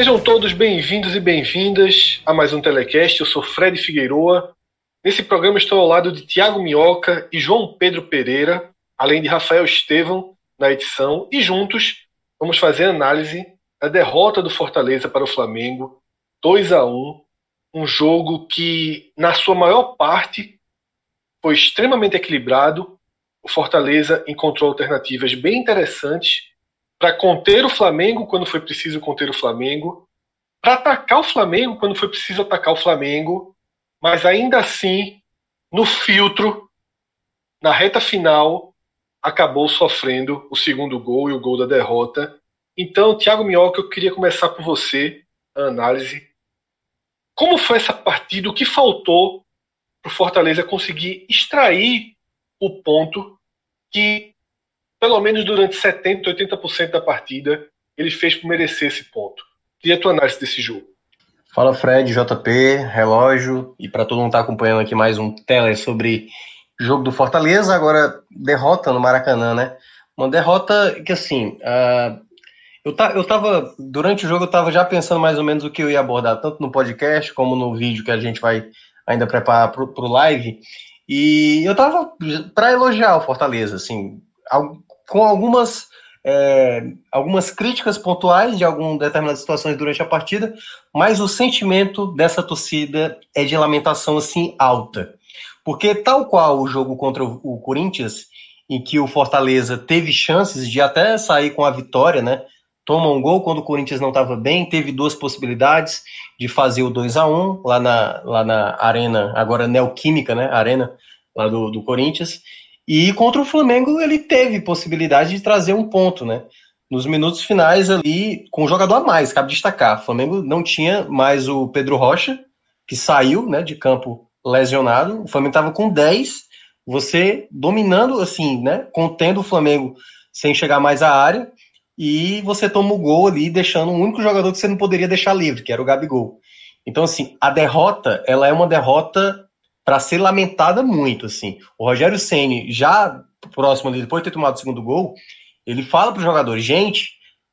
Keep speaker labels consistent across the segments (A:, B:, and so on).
A: Sejam todos bem-vindos e bem-vindas a mais um Telecast. Eu sou Fred Figueiroa. Nesse programa estou ao lado de Tiago Minhoca e João Pedro Pereira, além de Rafael Estevão na edição, e juntos vamos fazer análise da derrota do Fortaleza para o Flamengo, 2 a 1 um jogo que, na sua maior parte, foi extremamente equilibrado. O Fortaleza encontrou alternativas bem interessantes para conter o Flamengo quando foi preciso conter o Flamengo, para atacar o Flamengo quando foi preciso atacar o Flamengo, mas ainda assim, no filtro, na reta final, acabou sofrendo o segundo gol e o gol da derrota. Então, Thiago Minhoca, eu queria começar por você a análise. Como foi essa partida? O que faltou para o Fortaleza conseguir extrair o ponto que pelo menos durante 70%, 80% da partida, ele fez por merecer esse ponto. E a tua análise desse jogo?
B: Fala Fred, JP, relógio, e para todo mundo estar tá acompanhando aqui mais um tele sobre jogo do Fortaleza, agora derrota no Maracanã, né? Uma derrota que assim, uh, eu, tá, eu tava, durante o jogo eu tava já pensando mais ou menos o que eu ia abordar, tanto no podcast como no vídeo que a gente vai ainda preparar pro, pro live, e eu tava para elogiar o Fortaleza, assim, com algumas, é, algumas críticas pontuais de algumas determinadas situações durante a partida, mas o sentimento dessa torcida é de lamentação assim alta. Porque tal qual o jogo contra o Corinthians, em que o Fortaleza teve chances de até sair com a vitória, né? Toma um gol quando o Corinthians não estava bem, teve duas possibilidades de fazer o 2 a 1 lá na, lá na arena, agora Neoquímica, né? Arena lá do, do Corinthians. E contra o Flamengo ele teve possibilidade de trazer um ponto, né? Nos minutos finais ali, com um jogador a mais, cabe destacar. O Flamengo não tinha mais o Pedro Rocha, que saiu né, de campo lesionado. O Flamengo estava com 10, você dominando, assim, né? Contendo o Flamengo sem chegar mais à área. E você toma o gol ali, deixando o único jogador que você não poderia deixar livre, que era o Gabigol. Então, assim, a derrota, ela é uma derrota para ser lamentada muito, assim. O Rogério Ceni já próximo ali, depois de ter tomado o segundo gol, ele fala para os jogadores, gente,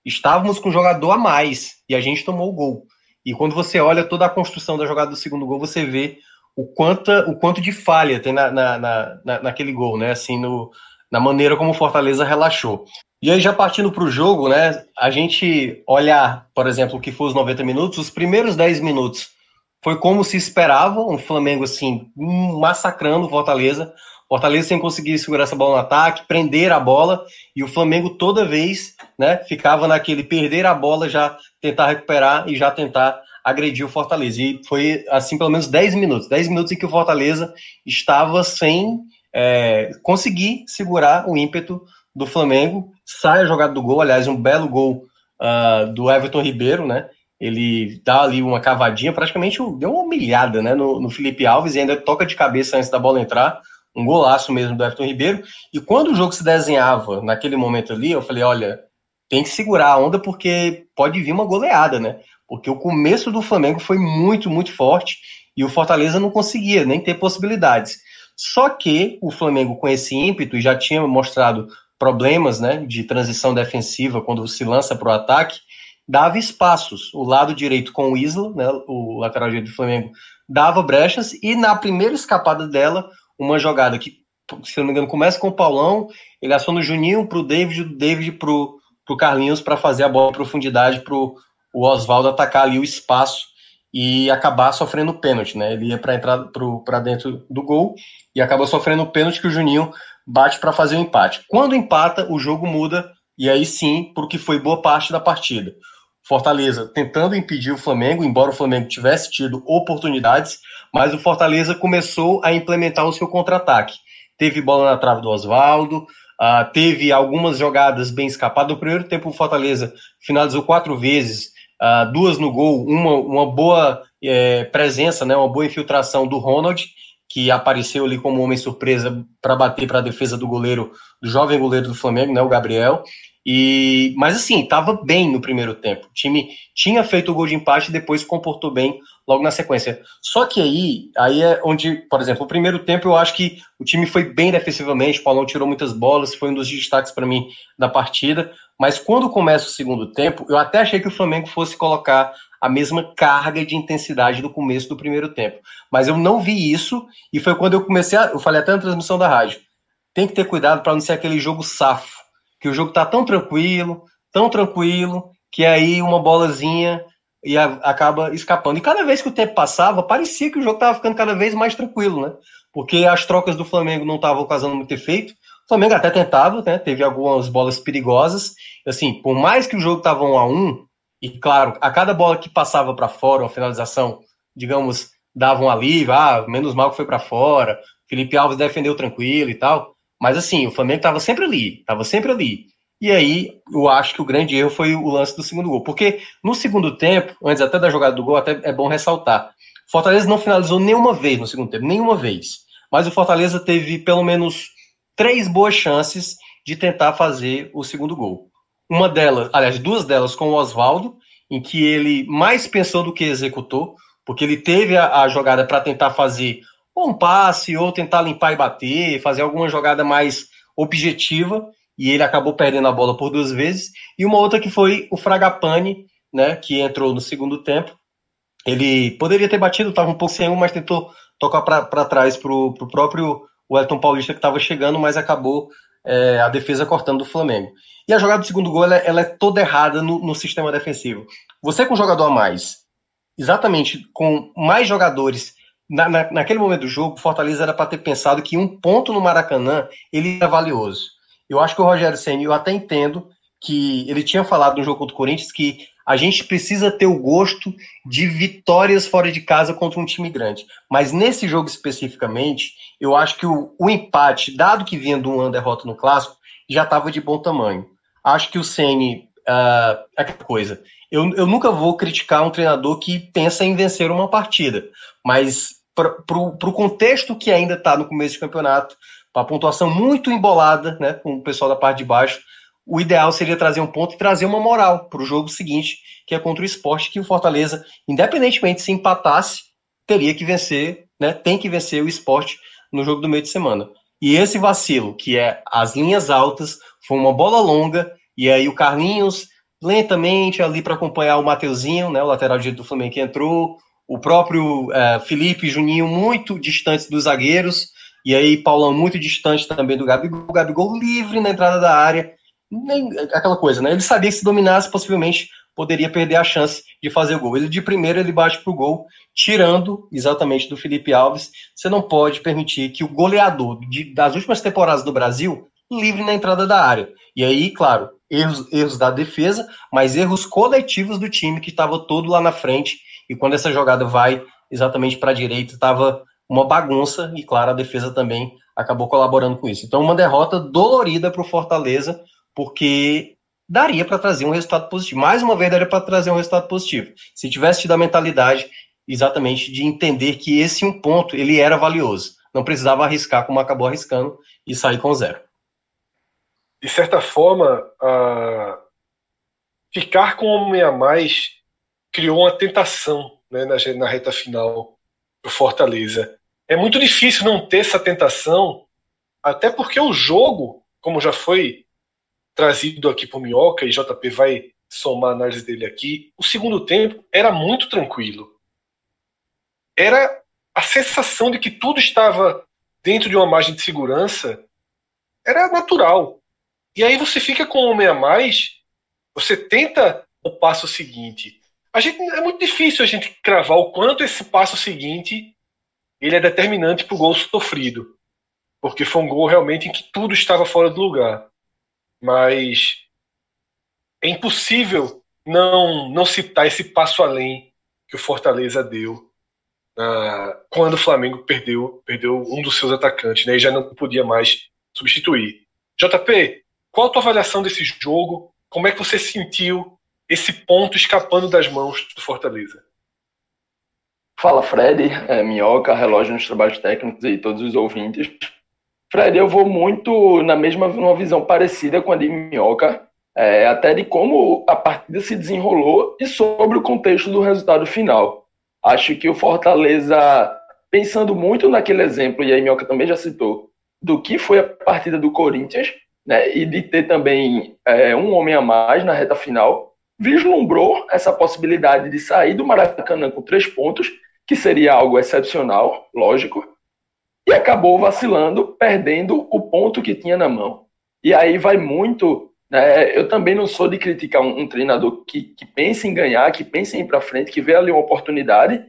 B: estávamos com um jogador a mais e a gente tomou o gol. E quando você olha toda a construção da jogada do segundo gol, você vê o quanto, o quanto de falha tem na, na, na, naquele gol, né? Assim, no, na maneira como o Fortaleza relaxou. E aí, já partindo para o jogo, né? A gente olhar, por exemplo, o que foi os 90 minutos, os primeiros 10 minutos foi como se esperava, um Flamengo assim, massacrando o Fortaleza. Fortaleza sem conseguir segurar essa bola no ataque, prender a bola, e o Flamengo toda vez né, ficava naquele perder a bola, já tentar recuperar e já tentar agredir o Fortaleza. E foi assim pelo menos 10 minutos 10 minutos em que o Fortaleza estava sem é, conseguir segurar o ímpeto do Flamengo. Sai a jogada do gol, aliás, um belo gol uh, do Everton Ribeiro, né? Ele dá ali uma cavadinha, praticamente deu uma humilhada né, no, no, Felipe Alves e ainda toca de cabeça antes da bola entrar, um golaço mesmo do Everton Ribeiro. E quando o jogo se desenhava naquele momento ali, eu falei: olha, tem que segurar a onda porque pode vir uma goleada, né? Porque o começo do Flamengo foi muito, muito forte e o Fortaleza não conseguia nem ter possibilidades. Só que o Flamengo, com esse ímpeto, já tinha mostrado problemas né, de transição defensiva quando se lança para o ataque dava espaços. O lado direito com o Isla, né, o lateral direito do Flamengo, dava brechas e na primeira escapada dela, uma jogada que, se não me engano, começa com o Paulão, ele aciona o Juninho para o David, o David para o Carlinhos para fazer a bola em profundidade para o Oswaldo atacar ali o espaço e acabar sofrendo pênalti, né? Ele ia para entrar para dentro do gol e acabou sofrendo o pênalti que o Juninho bate para fazer o empate. Quando empata, o jogo muda e aí sim, porque foi boa parte da partida. Fortaleza tentando impedir o Flamengo, embora o Flamengo tivesse tido oportunidades, mas o Fortaleza começou a implementar o seu contra-ataque. Teve bola na trave do Oswaldo, uh, teve algumas jogadas bem escapadas. No primeiro tempo, o Fortaleza finalizou quatro vezes, uh, duas no gol, uma, uma boa é, presença, né, uma boa infiltração do Ronald, que apareceu ali como homem surpresa para bater para a defesa do goleiro, do jovem goleiro do Flamengo, né, o Gabriel. E, mas assim, estava bem no primeiro tempo. O time tinha feito o gol de empate e depois comportou bem logo na sequência. Só que aí, aí é onde, por exemplo, o primeiro tempo eu acho que o time foi bem defensivamente, o Paulão tirou muitas bolas, foi um dos destaques para mim da partida. Mas quando começa o segundo tempo, eu até achei que o Flamengo fosse colocar a mesma carga de intensidade do começo do primeiro tempo. Mas eu não vi isso e foi quando eu comecei a, eu falei até na transmissão da rádio. Tem que ter cuidado para não ser aquele jogo safo que o jogo tá tão tranquilo, tão tranquilo, que aí uma bolazinha e a, acaba escapando. E cada vez que o tempo passava, parecia que o jogo tava ficando cada vez mais tranquilo, né? Porque as trocas do Flamengo não estavam causando muito efeito. O Flamengo até tentava, né? Teve algumas bolas perigosas. Assim, por mais que o jogo tava um a um, e claro, a cada bola que passava para fora, uma finalização, digamos, dava um alívio, ah, menos mal que foi para fora, Felipe Alves defendeu tranquilo e tal. Mas assim, o Flamengo estava sempre ali, estava sempre ali. E aí, eu acho que o grande erro foi o lance do segundo gol. Porque no segundo tempo, antes até da jogada do gol, até é bom ressaltar. Fortaleza não finalizou nenhuma vez no segundo tempo, nenhuma vez. Mas o Fortaleza teve pelo menos três boas chances de tentar fazer o segundo gol. Uma delas, aliás, duas delas com o Oswaldo, em que ele mais pensou do que executou, porque ele teve a, a jogada para tentar fazer ou um passe, ou tentar limpar e bater, fazer alguma jogada mais objetiva, e ele acabou perdendo a bola por duas vezes. E uma outra que foi o Fragapane, né, que entrou no segundo tempo. Ele poderia ter batido, estava um pouco sem um, mas tentou tocar para trás para o próprio Wellington Paulista que estava chegando, mas acabou é, a defesa cortando do Flamengo. E a jogada do segundo gol ela, ela é toda errada no, no, sistema defensivo. Você com jogador a mais, exatamente com mais jogadores na, na, naquele momento do jogo, o Fortaleza era para ter pensado que um ponto no Maracanã ele era valioso. Eu acho que o Rogério Senna, eu até entendo que ele tinha falado no jogo contra o Corinthians que a gente precisa ter o gosto de vitórias fora de casa contra um time grande. Mas nesse jogo especificamente, eu acho que o, o empate, dado que vinha de uma derrota no clássico, já estava de bom tamanho. Acho que o Ceni uh, é aquela coisa. Eu, eu nunca vou criticar um treinador que pensa em vencer uma partida, mas para o contexto que ainda está no começo de campeonato, para a pontuação muito embolada, né, com o pessoal da parte de baixo, o ideal seria trazer um ponto e trazer uma moral para o jogo seguinte, que é contra o esporte, que o Fortaleza, independentemente se empatasse, teria que vencer, né, tem que vencer o esporte no jogo do meio de semana. E esse vacilo, que é as linhas altas, foi uma bola longa, e aí o Carlinhos lentamente ali para acompanhar o Mateuzinho, né, o lateral direito do Flamengo que entrou, o próprio é, Felipe Juninho muito distantes dos zagueiros, e aí Paulão muito distante também do Gabigol, o Gabigol livre na entrada da área, nem, aquela coisa, né? Ele sabia que se dominasse, possivelmente poderia perder a chance de fazer o gol. Ele de primeiro ele bate pro gol, tirando exatamente do Felipe Alves. Você não pode permitir que o goleador de, das últimas temporadas do Brasil livre na entrada da área. E aí, claro, erros, erros da defesa, mas erros coletivos do time que estava todo lá na frente e quando essa jogada vai exatamente para a direita, estava uma bagunça, e claro, a defesa também acabou colaborando com isso. Então, uma derrota dolorida para o Fortaleza, porque daria para trazer um resultado positivo. Mais uma vez, daria para trazer um resultado positivo. Se tivesse tido a mentalidade exatamente de entender que esse um ponto ele era valioso. Não precisava arriscar como acabou arriscando e sair com zero.
A: De certa forma, uh, ficar com um homem a mais criou uma tentação né, na, na reta final do Fortaleza. É muito difícil não ter essa tentação, até porque o jogo, como já foi trazido aqui por Minhoca, e JP vai somar a análise dele aqui, o segundo tempo era muito tranquilo. Era a sensação de que tudo estava dentro de uma margem de segurança, era natural. E aí você fica com um homem a mais, você tenta o passo seguinte, a gente é muito difícil a gente cravar o quanto esse passo seguinte ele é determinante para o gol sofrido. porque foi um gol realmente em que tudo estava fora do lugar. Mas é impossível não, não citar esse passo além que o Fortaleza deu uh, quando o Flamengo perdeu, perdeu um dos seus atacantes né, e já não podia mais substituir. JP, qual a tua avaliação desse jogo? Como é que você sentiu esse ponto escapando das mãos do Fortaleza?
C: Fala, Fred, é, Minhoca, relógio nos trabalhos técnicos e todos os ouvintes. Fred, eu vou muito na mesma numa visão parecida com a de Minhoca, é, até de como a partida se desenrolou e sobre o contexto do resultado final. Acho que o Fortaleza, pensando muito naquele exemplo, e a Minhoca também já citou, do que foi a partida do Corinthians, né, e de ter também é, um homem a mais na reta final, vislumbrou essa possibilidade de sair do Maracanã com três pontos que seria algo excepcional, lógico, e acabou vacilando, perdendo o ponto que tinha na mão. E aí vai muito. Né, eu também não sou de criticar um, um treinador que, que pensa em ganhar, que pensa em ir para frente, que vê ali uma oportunidade,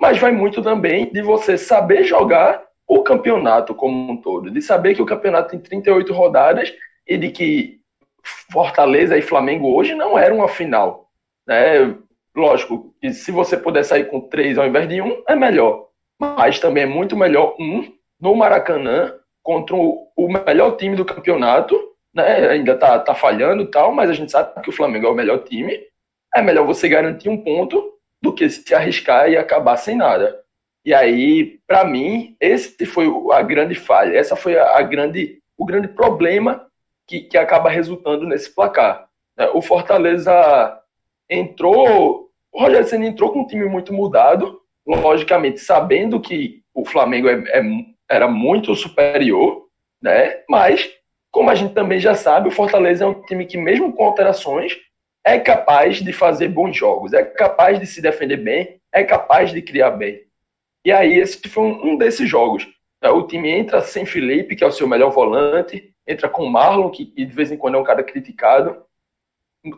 C: mas vai muito também de você saber jogar o campeonato como um todo, de saber que o campeonato tem 38 rodadas e de que Fortaleza e Flamengo hoje não eram uma final. Né? Lógico, que se você puder sair com três ao invés de um, é melhor. Mas também é muito melhor um no Maracanã contra o, melhor time do campeonato. Né? Ainda tá, tá falhando tal, mas a gente sabe que o Flamengo é o melhor time. É melhor você garantir um ponto do que se arriscar e acabar sem nada. E aí, para mim, esse foi a grande falha. Essa foi a, grande, o grande problema que, que acaba resultando nesse placar. O Fortaleza entrou. O Rogério Senna entrou com um time muito mudado, logicamente sabendo que o Flamengo é, é, era muito superior, né? Mas, como a gente também já sabe, o Fortaleza é um time que, mesmo com alterações, é capaz de fazer bons jogos, é capaz de se defender bem, é capaz de criar bem. E aí, esse foi um, desses jogos. O time entra sem Felipe, que é o seu melhor volante, entra com Marlon, que de vez em quando é um cara criticado.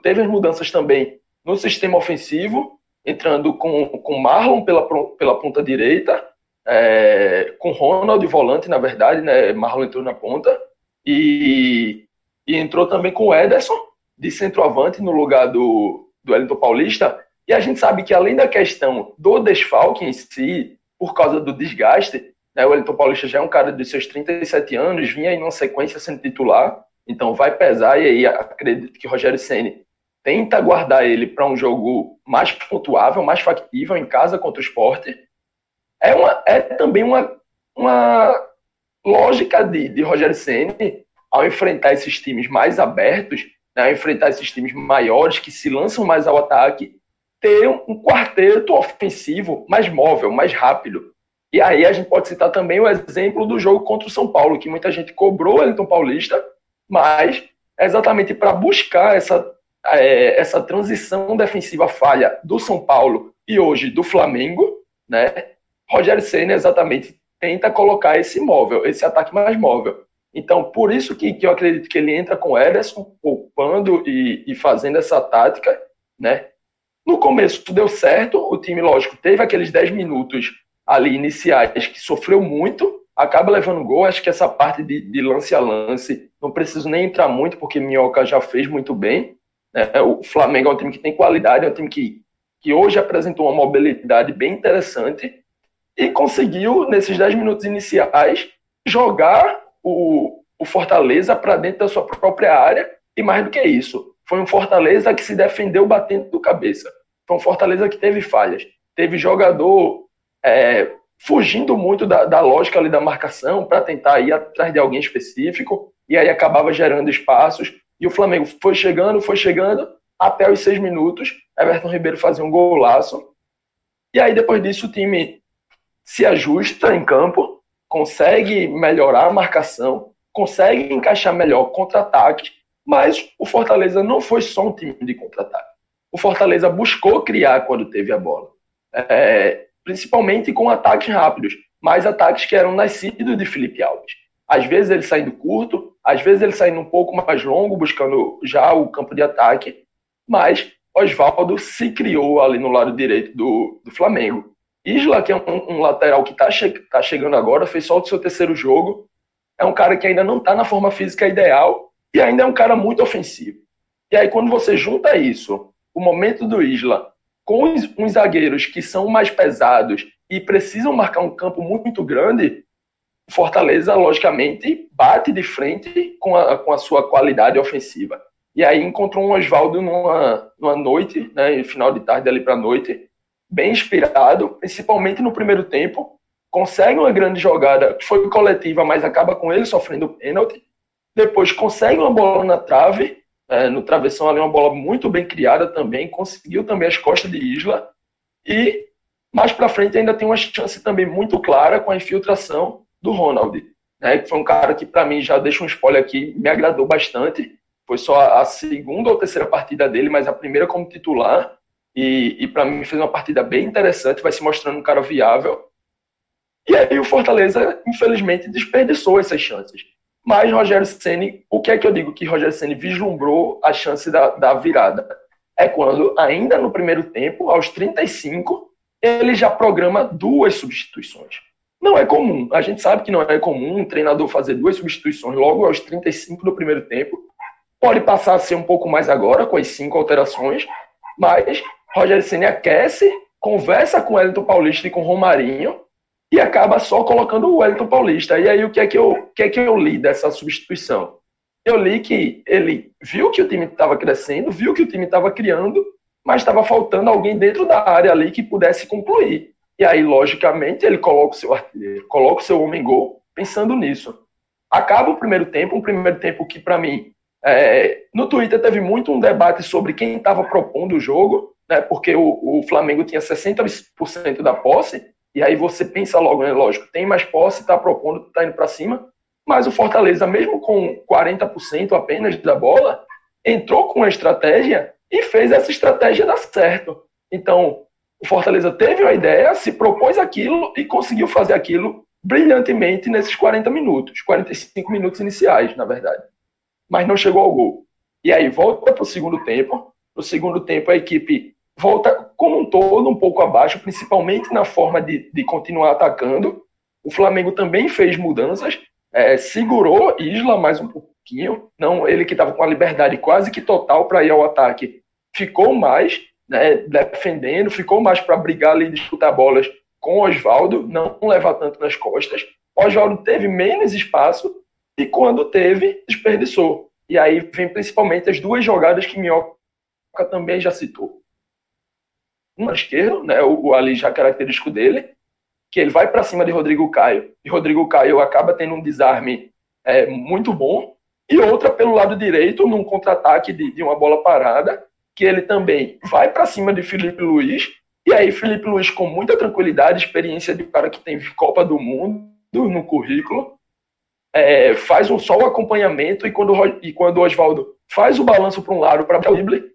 C: Teve as mudanças também no sistema ofensivo, entrando com, com Marlon pela, pela ponta direita, é, com Ronald volante, na verdade, né? Marlon entrou na ponta, e, e entrou também com o Ederson de centroavante no lugar do, do Wellington Paulista. E a gente sabe que além da questão do desfalque em si, por causa do desgaste, né, o Wellington Paulista já é um cara de seus 37 anos, vinha em uma sequência sendo titular, então vai pesar, e aí acredito que Rogério Ceni tenta guardar ele para um jogo mais pontuável, mais factível em casa contra o esporte. É, uma, é também uma, uma lógica de, de Rogério Ceni ao enfrentar esses times mais abertos, né, ao enfrentar esses times maiores que se lançam mais ao ataque, ter um quarteto ofensivo mais móvel, mais rápido. E aí a gente pode citar também o exemplo do jogo contra o São Paulo, que muita gente cobrou o Elton Paulista, mas é exatamente para buscar essa é, essa transição defensiva falha do São Paulo e hoje do Flamengo, né? Rogério Senna exatamente tenta colocar esse móvel, esse ataque mais móvel. Então, por isso que, que eu acredito que ele entra com o Ederson, poupando e, e fazendo essa tática, né? No começo deu certo, o time, lógico, teve aqueles 10 minutos ali iniciais que sofreu muito, acaba levando gol. Acho que essa parte de, de lance a lance, não preciso nem entrar muito, porque Minhoca já fez muito bem. É, o Flamengo é um time que tem qualidade, é um time que, que hoje apresentou uma mobilidade bem interessante e conseguiu, nesses 10 minutos iniciais, jogar o, o Fortaleza para dentro da sua própria área. E mais do que isso, foi um Fortaleza que se defendeu batendo do cabeça. Foi um Fortaleza que teve falhas. Teve jogador é, fugindo muito da, da lógica ali da marcação para tentar ir atrás de alguém específico e aí acabava gerando espaços e o Flamengo foi chegando, foi chegando, até os seis minutos, Everton Ribeiro fazia um golaço. E aí, depois disso, o time se ajusta em campo, consegue melhorar a marcação, consegue encaixar melhor contra-ataque, mas o Fortaleza não foi só um time de contra-ataque. O Fortaleza buscou criar quando teve a bola, é, principalmente com ataques rápidos, mas ataques que eram nascidos de Felipe Alves. Às vezes ele saindo curto, às vezes ele saindo um pouco mais longo, buscando já o campo de ataque, mas Oswaldo se criou ali no lado direito do, do Flamengo. Isla, que é um, um lateral que está che tá chegando agora, fez só o seu terceiro jogo, é um cara que ainda não está na forma física ideal e ainda é um cara muito ofensivo. E aí, quando você junta isso, o momento do Isla, com os, uns zagueiros que são mais pesados e precisam marcar um campo muito grande, Fortaleza, logicamente, bate de frente com a, com a sua qualidade ofensiva. E aí encontrou um Oswaldo numa, numa noite, né, final de tarde ali para noite, bem inspirado, principalmente no primeiro tempo, consegue uma grande jogada, foi coletiva, mas acaba com ele sofrendo pênalti. Depois consegue uma bola na trave, é, no travessão ali, uma bola muito bem criada também, conseguiu também as costas de Isla. E mais para frente ainda tem uma chance também muito clara com a infiltração do Ronald, né, que foi um cara que para mim já deixa um spoiler aqui, me agradou bastante. Foi só a segunda ou terceira partida dele, mas a primeira como titular. E, e para mim fez uma partida bem interessante, vai se mostrando um cara viável. E aí o Fortaleza, infelizmente, desperdiçou essas chances. Mas Rogério Ceni, o que é que eu digo que Rogério Ceni vislumbrou a chance da, da virada? É quando, ainda no primeiro tempo, aos 35, ele já programa duas substituições. Não é comum. A gente sabe que não é comum um treinador fazer duas substituições logo aos 35 do primeiro tempo. Pode passar a ser um pouco mais agora, com as cinco alterações, mas Rogério Ceni aquece, conversa com o Elton Paulista e com Romarinho, e acaba só colocando o Wellington Paulista. E aí o que é que eu, o que é que eu li dessa substituição? Eu li que ele viu que o time estava crescendo, viu que o time estava criando, mas estava faltando alguém dentro da área ali que pudesse concluir. E aí, logicamente, ele coloca o seu artilheiro, coloca o seu homem gol, pensando nisso. Acaba o primeiro tempo, um primeiro tempo que, para mim, é, no Twitter teve muito um debate sobre quem estava propondo o jogo, né, porque o, o Flamengo tinha 60% da posse, e aí você pensa logo, né? Lógico, tem mais posse, está propondo, está indo para cima. Mas o Fortaleza, mesmo com 40% apenas da bola, entrou com a estratégia e fez essa estratégia dar certo. Então, o Fortaleza teve uma ideia, se propôs aquilo e conseguiu fazer aquilo brilhantemente nesses 40 minutos, 45 minutos iniciais, na verdade. Mas não chegou ao gol. E aí volta para o segundo tempo. No segundo tempo, a equipe volta como um todo um pouco abaixo, principalmente na forma de, de continuar atacando. O Flamengo também fez mudanças, é, segurou Isla mais um pouquinho, não ele que estava com a liberdade quase que total para ir ao ataque, ficou mais né, defendendo, ficou mais para brigar ali, disputar bolas com Oswaldo, não levar tanto nas costas. Oswaldo teve menos espaço e quando teve, desperdiçou. E aí vem principalmente as duas jogadas que Minhoca também já citou uma esquerdo, né, o, ali já característico dele, que ele vai para cima de Rodrigo Caio, e Rodrigo Caio acaba tendo um desarme é, muito bom, e outra pelo lado direito, num contra-ataque de, de uma bola parada, que ele também vai para cima de Felipe Luiz, e aí Felipe Luiz com muita tranquilidade, experiência de cara que tem Copa do Mundo no currículo, é, faz um só o acompanhamento, e quando, e quando Oswaldo faz o balanço para um lado para o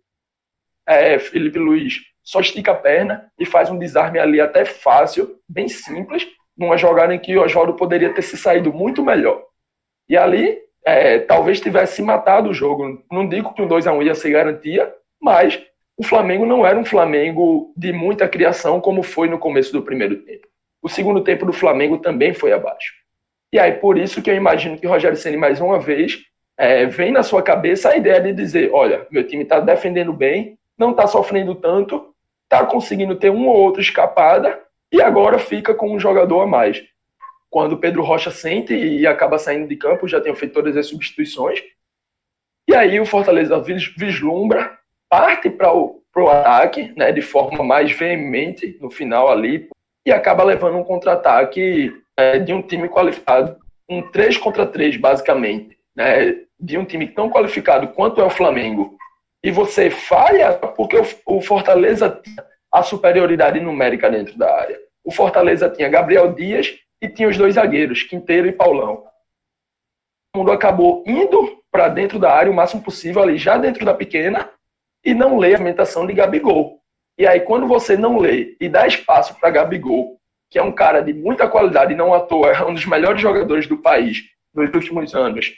C: é, Felipe Luiz só estica a perna e faz um desarme ali até fácil, bem simples, numa jogada em que o Oswaldo poderia ter se saído muito melhor. E ali, é, talvez tivesse matado o jogo. Não digo que um 2 a 1 ia ser garantia, mas o Flamengo não era um Flamengo de muita criação como foi no começo do primeiro tempo. O segundo tempo do Flamengo também foi abaixo. E aí, por isso que eu imagino que o Rogério Ceni mais uma vez é, vem na sua cabeça a ideia de dizer: olha, meu time está defendendo bem, não está sofrendo tanto, está conseguindo ter uma ou outra escapada e agora fica com um jogador a mais. Quando o Pedro Rocha sente e acaba saindo de campo, já tem feito todas as substituições. E aí o Fortaleza vislumbra, parte para o ataque, né, de forma mais veemente no final ali, e acaba levando um contra-ataque é, de um time qualificado, um 3 contra 3, basicamente, né, de um time tão qualificado quanto é o Flamengo, e você falha porque o Fortaleza tinha a superioridade numérica dentro da área. O Fortaleza tinha Gabriel Dias e tinha os dois zagueiros, Quinteiro e Paulão. O mundo acabou indo para dentro da área o máximo possível, ali já dentro da pequena, e não lê a movimentação de Gabigol. E aí, quando você não lê e dá espaço para Gabigol, que é um cara de muita qualidade e não à toa, é um dos melhores jogadores do país nos últimos anos,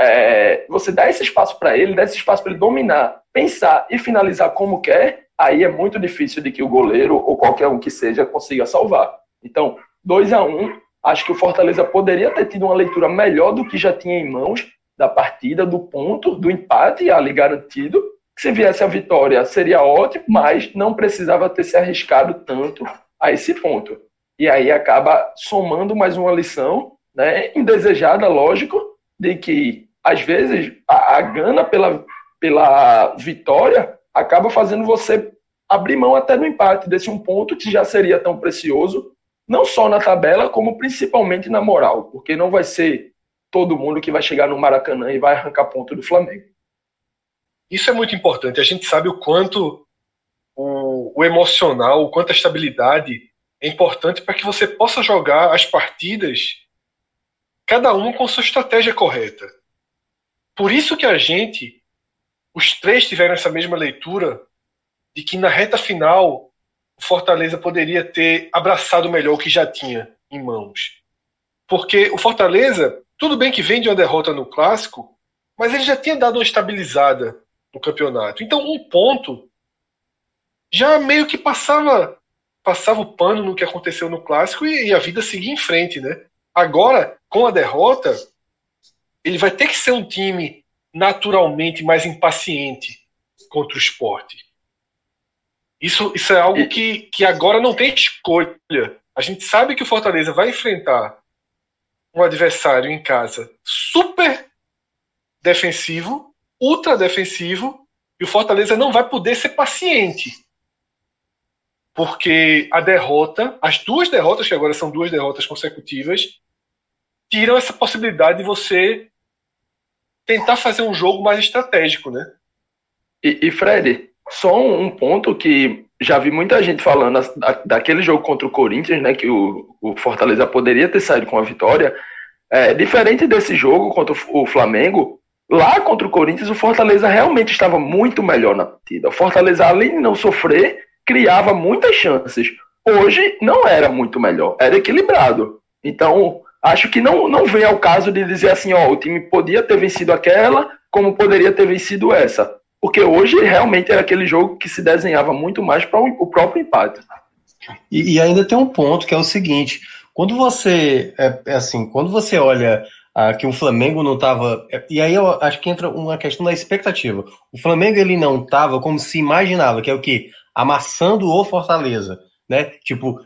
C: é, você dá esse espaço para ele, dá esse espaço para ele dominar, pensar e finalizar como quer, aí é muito difícil de que o goleiro ou qualquer um que seja consiga salvar. Então, 2 a 1 um, Acho que o Fortaleza poderia ter tido uma leitura melhor do que já tinha em mãos da partida, do ponto, do empate ali garantido. Se viesse a vitória, seria ótimo, mas não precisava ter se arriscado tanto a esse ponto. E aí acaba somando mais uma lição, né, indesejada, lógico, de que às vezes a, a gana pela, pela vitória acaba fazendo você abrir mão até no empate desse um ponto que já seria tão precioso, não só na tabela, como principalmente na moral, porque não vai ser todo mundo que vai chegar no Maracanã e vai arrancar ponto do Flamengo.
A: Isso é muito importante. A gente sabe o quanto o, o emocional, o quanto a estabilidade é importante para que você possa jogar as partidas, cada um com sua estratégia correta. Por isso que a gente, os três tiveram essa mesma leitura de que na reta final o Fortaleza poderia ter abraçado melhor o que já tinha em mãos. Porque o Fortaleza, tudo bem que vem de uma derrota no clássico, mas ele já tinha dado uma estabilizada no campeonato. Então, um ponto já meio que passava passava o pano no que aconteceu no clássico e, e a vida seguia em frente, né? Agora, com a derrota, ele vai ter que ser um time naturalmente mais impaciente contra o esporte. Isso, isso é algo que, que agora não tem escolha. A gente sabe que o Fortaleza vai enfrentar um adversário em casa super defensivo, ultra defensivo, e o Fortaleza não vai poder ser paciente. Porque a derrota, as duas derrotas, que agora são duas derrotas consecutivas, tiram essa possibilidade de você tentar fazer um jogo mais estratégico, né?
C: E, e Fred, só um ponto que já vi muita gente falando da, daquele jogo contra o Corinthians, né? Que o, o Fortaleza poderia ter saído com a vitória. É, diferente desse jogo contra o Flamengo, lá contra o Corinthians, o Fortaleza realmente estava muito melhor na partida. O Fortaleza, além de não sofrer, criava muitas chances. Hoje não era muito melhor, era equilibrado. Então, acho que não, não vem ao caso de dizer assim, ó, o time podia ter vencido aquela, como poderia ter vencido essa. Porque hoje realmente era aquele jogo que se desenhava muito mais para o próprio empate.
B: E, e, ainda tem um ponto que é o seguinte: quando você é, é assim, quando você olha ah, que o Flamengo não estava, é, e aí eu acho que entra uma questão da expectativa. O Flamengo ele não estava como se imaginava, que é o que amassando o Fortaleza, né? Tipo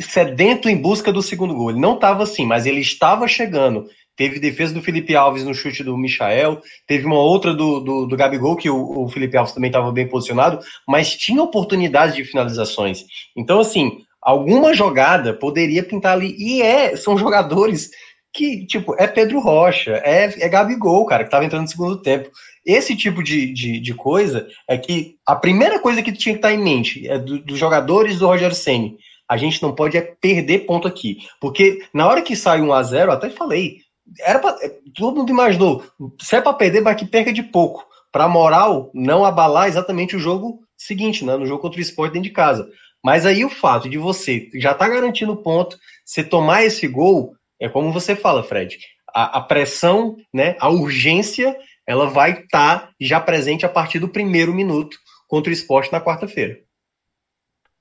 B: sedento em busca do segundo gol. Ele não estava assim, mas ele estava chegando. Teve defesa do Felipe Alves no chute do Michael, teve uma outra do, do, do Gabigol, que o, o Felipe Alves também estava bem posicionado, mas tinha oportunidade de finalizações. Então, assim, alguma jogada poderia pintar ali. E é, são jogadores que, tipo, é Pedro Rocha, é, é Gabigol, cara, que estava entrando no segundo tempo. Esse tipo de, de, de, coisa é que a primeira coisa que tinha que estar em mente é dos do jogadores do Rogério Senni. A gente não pode é perder ponto aqui. Porque na hora que sai 1 a 0 até falei, era pra, é, todo mundo imaginou, se é para perder, vai que perca de pouco. Para moral não abalar exatamente o jogo seguinte, né, no jogo contra o esporte dentro de casa. Mas aí o fato de você já tá garantindo ponto, você tomar esse gol, é como você fala, Fred, a, a pressão, né, a urgência, ela vai estar tá já presente a partir do primeiro minuto contra o esporte na quarta-feira.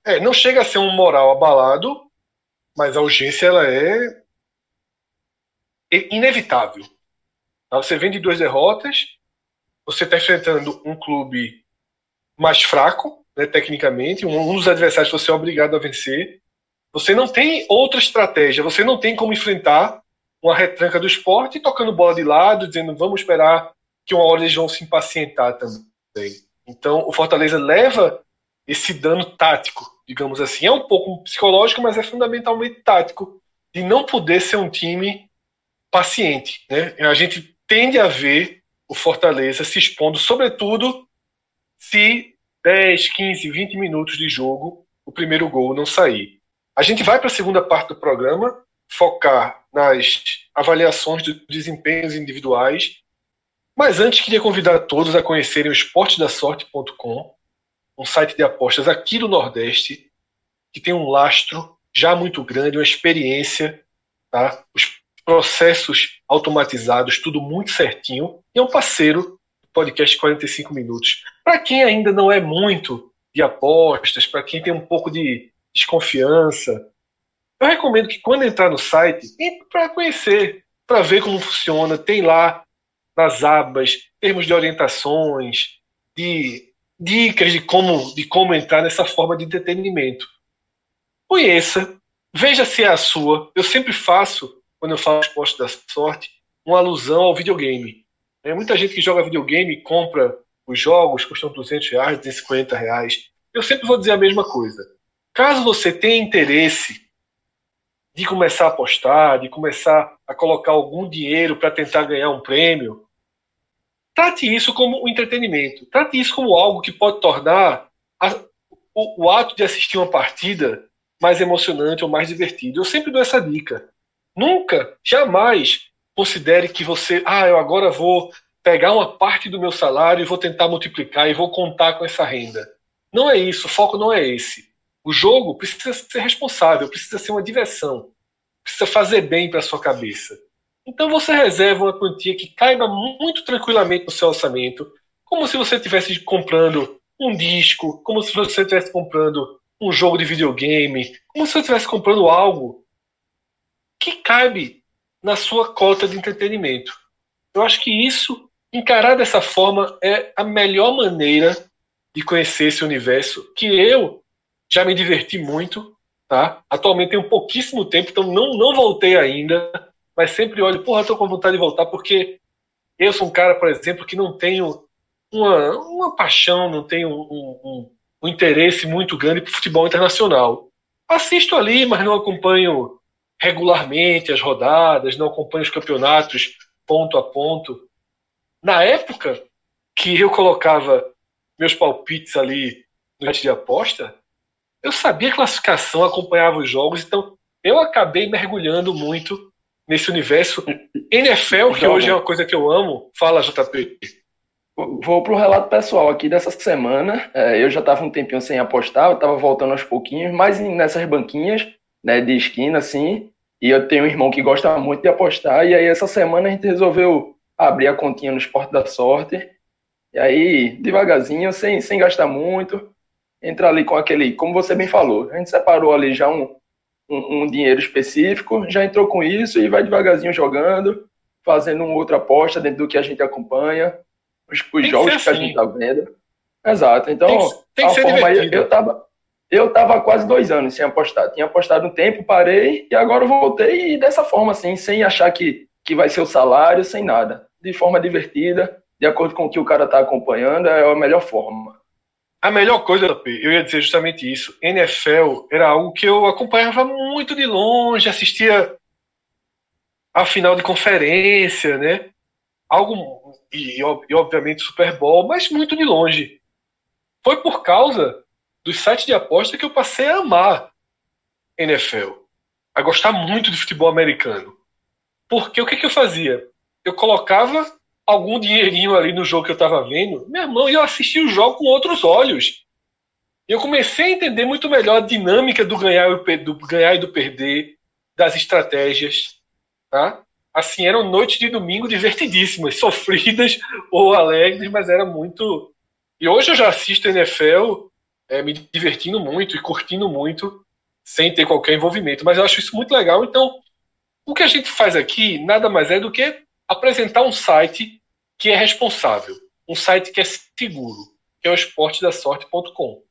A: É, não chega a ser um moral abalado, mas a urgência ela é inevitável. Tá? Você vem de duas derrotas, você está enfrentando um clube mais fraco, né, tecnicamente, um, dos adversários você é obrigado a vencer. Você não tem outra estratégia, você não tem como enfrentar uma retranca do esporte tocando bola de lado, dizendo vamos esperar que uma hora eles vão se impacientar também. Então o Fortaleza leva esse dano tático, digamos assim. É um pouco psicológico, mas é fundamentalmente tático, de não poder ser um time paciente. Né? A gente tende a ver o Fortaleza se expondo, sobretudo se 10, 15, 20 minutos de jogo o primeiro gol não sair. A gente vai para a segunda parte do programa focar nas avaliações dos desempenhos individuais, mas antes queria convidar todos a conhecerem o esportedasorte.com, um site de apostas aqui do Nordeste, que tem um lastro já muito grande, uma experiência, tá? Os processos automatizados, tudo muito certinho, e é um parceiro do podcast 45 Minutos. Para quem ainda não é muito de apostas, para quem tem um pouco de desconfiança, Eu recomendo que quando entrar no site, entre para conhecer, para ver como funciona. Tem lá nas abas termos de orientações, de dicas de como, de como entrar nessa forma de entretenimento. Conheça, veja se é a sua. Eu sempre faço, quando eu falo esporte da sorte, uma alusão ao videogame. É, muita gente que joga videogame compra os jogos, custam 200 reais, 250 reais. Eu sempre vou dizer a mesma coisa. Caso você tenha interesse de começar a apostar, de começar a colocar algum dinheiro para tentar ganhar um prêmio, trate isso como um entretenimento. Trate isso como algo que pode tornar a, o, o, ato de assistir uma partida mais emocionante ou mais divertido. Eu sempre dou essa dica. Nunca, jamais considere que você, ah, eu agora vou pegar uma parte do meu salário e vou tentar multiplicar e vou contar com essa renda. Não é isso, o foco não é esse. O jogo precisa ser responsável, precisa ser uma diversão, precisa fazer bem para sua cabeça. Então você reserva uma quantia que caiba muito tranquilamente no seu orçamento, como se você estivesse comprando um disco, como se você estivesse comprando um jogo de videogame, como se você estivesse comprando algo que cabe na sua cota de entretenimento. Eu acho que isso, encarar dessa forma, é a melhor maneira de conhecer esse universo que eu já me diverti muito, tá? Atualmente tenho pouquíssimo tempo, então não, não voltei ainda, mas sempre olho, porra, tô com vontade de voltar, porque eu sou um cara, por exemplo, que não tenho uma, uma paixão, não tenho um, um, um interesse muito grande por futebol internacional. Assisto ali, mas não acompanho regularmente as rodadas, não acompanho os campeonatos ponto a ponto. Na época que eu colocava meus palpites ali no de aposta, eu sabia a classificação, acompanhava os jogos, então eu acabei mergulhando muito nesse universo. NFL, que hoje é uma coisa que eu amo. Fala, JP.
C: Vou para o relato pessoal aqui dessa semana. É, eu já estava um tempinho sem apostar, eu estava voltando aos pouquinhos, mas nessas banquinhas né, de esquina, assim. E eu tenho um irmão que gosta muito de apostar. E aí, essa semana, a gente resolveu abrir a continha no Esporte da Sorte. E aí, devagarzinho, sem, sem gastar muito, entrar ali com aquele, como você bem falou, a gente separou ali já um, um, um dinheiro específico, já entrou com isso e vai devagarzinho jogando, fazendo uma outra aposta dentro do que a gente acompanha, os, os jogos que, assim. a gente está vendo. Exato. Então, tem, tem a forma aí, eu tava, eu tava quase dois anos sem apostar. Tinha apostado um tempo, parei e agora voltei e dessa forma, assim, sem achar que, que vai ser o salário, sem nada. De forma divertida, de acordo com o que o cara está acompanhando, é a melhor forma.
A: A melhor coisa, eu ia dizer justamente isso. NFL era algo que eu acompanhava muito de longe, assistia a final de conferência, né? Algo e, e obviamente Super Bowl, mas muito de longe. Foi por causa dos sites de aposta que eu passei a amar NFL, a gostar muito de futebol americano. Porque o que, que eu fazia? Eu colocava algum dinheirinho ali no jogo que eu estava vendo, meu irmão, eu assisti o jogo com outros olhos. Eu comecei a entender muito melhor a dinâmica do ganhar, do ganhar e do perder, das estratégias. Tá? Assim, eram noites de domingo divertidíssimas, sofridas ou alegres, mas era muito. E hoje eu já assisto NFL é, me divertindo muito e curtindo muito, sem ter qualquer envolvimento. Mas eu acho isso muito legal. Então, o que a gente faz aqui nada mais é do que apresentar um site que é responsável, um site que é seguro, que é o esportedasorte.com,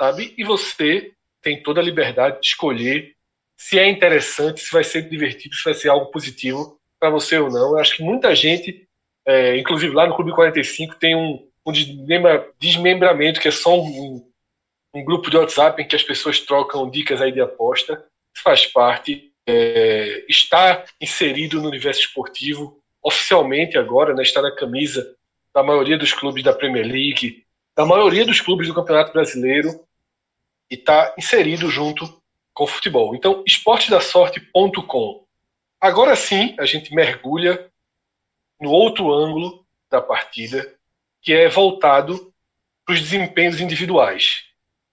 A: sabe? E você tem toda a liberdade de escolher se é interessante, se vai ser divertido, se vai ser algo positivo para você ou não. Eu acho que muita gente, é, inclusive lá no Clube 45, tem um, um desmembramento que é só um, um, grupo de WhatsApp em que as pessoas trocam dicas aí de aposta. Isso faz parte. É, está inserido no universo esportivo oficialmente agora, né, está na camisa da maioria dos clubes da Premier League, da maioria dos clubes do Campeonato Brasileiro e está inserido junto com o futebol. Então, esportedasorte.com. Agora sim, a gente mergulha no outro ângulo da partida, que é voltado para os desempenhos individuais.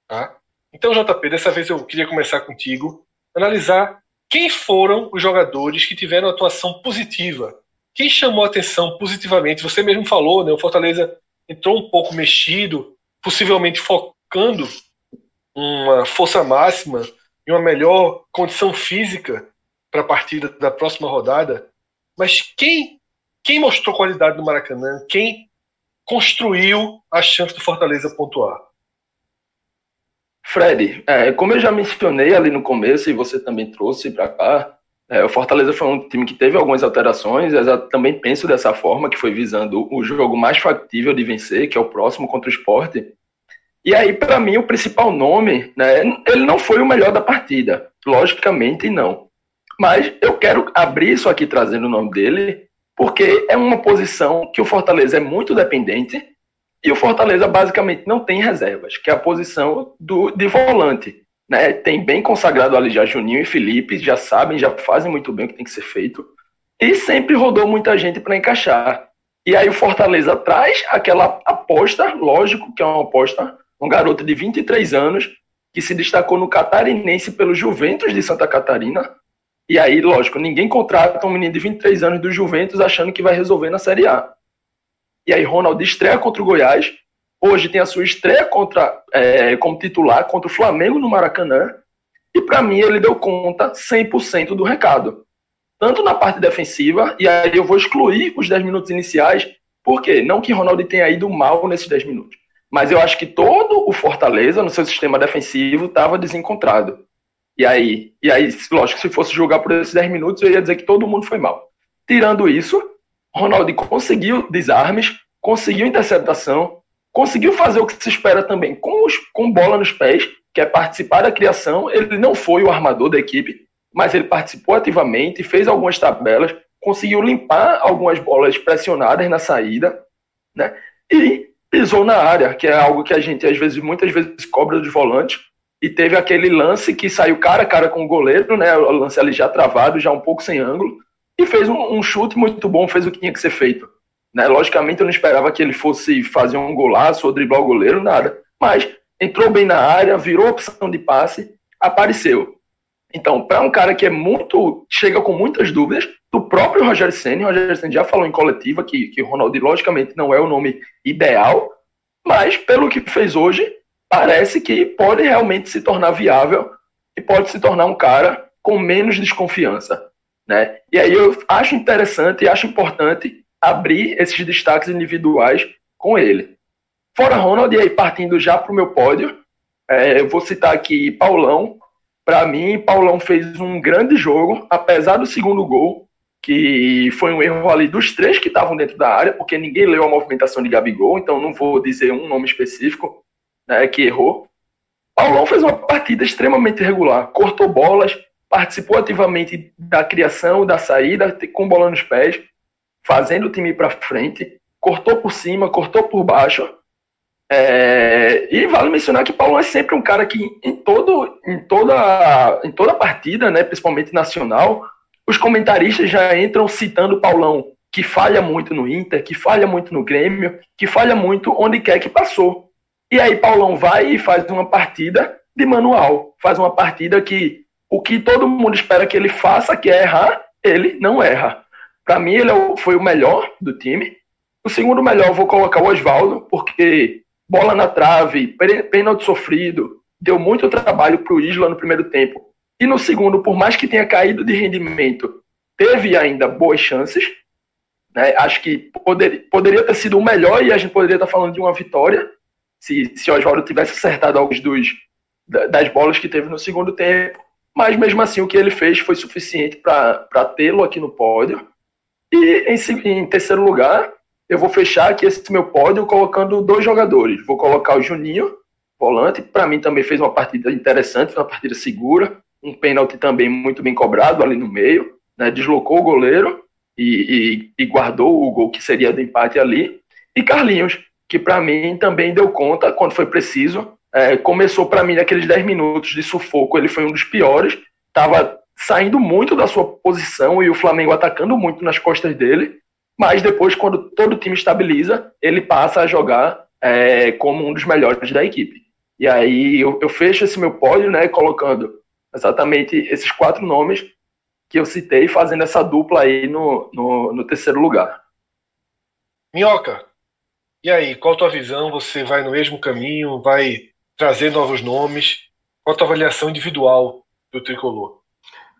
A: Tá? Então, JP, dessa vez eu queria começar contigo, analisar quem foram os jogadores que tiveram atuação positiva quem chamou a atenção positivamente, você mesmo falou, né, o Fortaleza entrou um pouco mexido, possivelmente focando uma força máxima em uma melhor condição física para a partida da próxima rodada. Mas quem, quem mostrou qualidade no Maracanã? Quem construiu a chance do Fortaleza pontuar?
C: Fred, é, como eu já mencionei ali no começo e você também trouxe para cá, é, o Fortaleza foi um time que teve algumas alterações, eu também penso dessa forma, que foi visando o jogo mais factível de vencer, que é o próximo contra o esporte. E aí, para mim, o principal nome, né, ele não foi o melhor da partida, logicamente não. Mas eu quero abrir isso aqui trazendo o nome dele, porque é uma posição que o Fortaleza é muito dependente e o Fortaleza basicamente não tem reservas, que é a posição do, de volante. Né? Tem bem consagrado ali já Juninho e Felipe, já sabem, já fazem muito bem o que tem que ser feito. E sempre rodou muita gente para encaixar. E aí o Fortaleza traz aquela aposta, lógico que é uma aposta, um garoto de 23 anos que se destacou no Catarinense pelo Juventus de Santa Catarina. E aí, lógico, ninguém contrata um menino de 23 anos do Juventus achando que vai resolver na Série A. E aí Ronaldo estreia contra o Goiás, Hoje tem a sua estreia contra, é, como titular contra o Flamengo no Maracanã. E para mim ele deu conta 100% do recado. Tanto na parte defensiva, e aí eu vou excluir os 10 minutos iniciais, porque não que Ronaldo tenha ido mal nesses 10 minutos, mas eu acho que todo o Fortaleza no seu sistema defensivo estava desencontrado. E aí, e aí, lógico, se fosse jogar por esses 10 minutos, eu ia dizer que todo mundo foi mal. Tirando isso, Ronaldo conseguiu desarmes, conseguiu interceptação, conseguiu fazer o que se espera também com, os, com bola nos pés, que é participar da criação. Ele não foi o armador da equipe, mas ele participou ativamente, fez algumas tabelas, conseguiu limpar algumas bolas pressionadas na saída, né? E pisou na área, que é algo que a gente às vezes, muitas vezes cobra dos volantes. E teve aquele lance que saiu cara a cara com o goleiro, né? O lance ali já travado, já um pouco sem ângulo, e fez um, um chute muito bom, fez o que tinha que ser feito. Né? Logicamente, eu não esperava que ele fosse fazer um golaço ou driblar o goleiro, nada. Mas entrou bem na área, virou opção de passe, apareceu. Então, para um cara que é muito. chega com muitas dúvidas, do próprio Roger Senna, Roger Senna já falou em coletiva que, que o Ronaldo, logicamente, não é o nome ideal, mas pelo que fez hoje, parece que pode realmente se tornar viável e pode se tornar um cara com menos desconfiança. Né? E aí eu acho interessante e acho importante abrir esses destaques individuais com ele. Fora Ronald, e aí partindo já para o meu pódio, é, eu vou citar aqui Paulão. Para mim, Paulão fez um grande jogo, apesar do segundo gol, que foi um erro ali dos três que estavam dentro da área, porque ninguém leu a movimentação de Gabigol, então não vou dizer um nome específico né, que errou. Paulão fez uma partida extremamente regular, cortou bolas, participou ativamente da criação, da saída, com bola nos pés, fazendo o time para frente, cortou por cima, cortou por baixo. É, e vale mencionar que Paulo é sempre um cara que em, todo, em, toda, em toda partida, né, principalmente nacional, os comentaristas já entram citando Paulão, que falha muito no Inter, que falha muito no Grêmio, que falha muito onde quer que passou. E aí Paulão vai e faz uma partida de manual, faz uma partida que o que todo mundo espera que ele faça, que é errar, ele não erra. Para mim, ele é foi o melhor do time. O segundo melhor, vou colocar o Oswaldo, porque bola na trave, pênalti sofrido, deu muito trabalho para o Isla no primeiro tempo. E no segundo, por mais que tenha caído de rendimento, teve ainda boas chances. Né? Acho que poder, poderia ter sido o melhor e a gente poderia estar falando de uma vitória se, se Oswaldo tivesse acertado alguns dos, das bolas que teve no segundo tempo. Mas mesmo assim, o que ele fez foi suficiente para tê-lo aqui no pódio. E em, em terceiro lugar, eu vou fechar aqui esse meu pódio colocando dois jogadores. Vou colocar o Juninho, volante, para mim também fez uma partida interessante, uma partida segura, um pênalti também muito bem cobrado ali no meio, né? deslocou o goleiro e, e, e, guardou o gol que seria do empate ali. E Carlinhos, que para mim também deu conta quando foi preciso. É, começou para mim naqueles 10 minutos de sufoco, ele foi um dos piores, estava saindo muito da sua posição e o Flamengo atacando muito nas costas dele. Mas depois, quando todo o time estabiliza, ele passa a jogar é, como um dos melhores da equipe. E aí eu, eu fecho esse meu pódio, né, colocando exatamente esses quatro nomes que eu citei, fazendo essa dupla aí no, no, no terceiro lugar.
A: Minhoca, e aí, qual a tua visão? Você vai no mesmo caminho? Vai trazer novos nomes? Qual a tua avaliação individual do tricolor.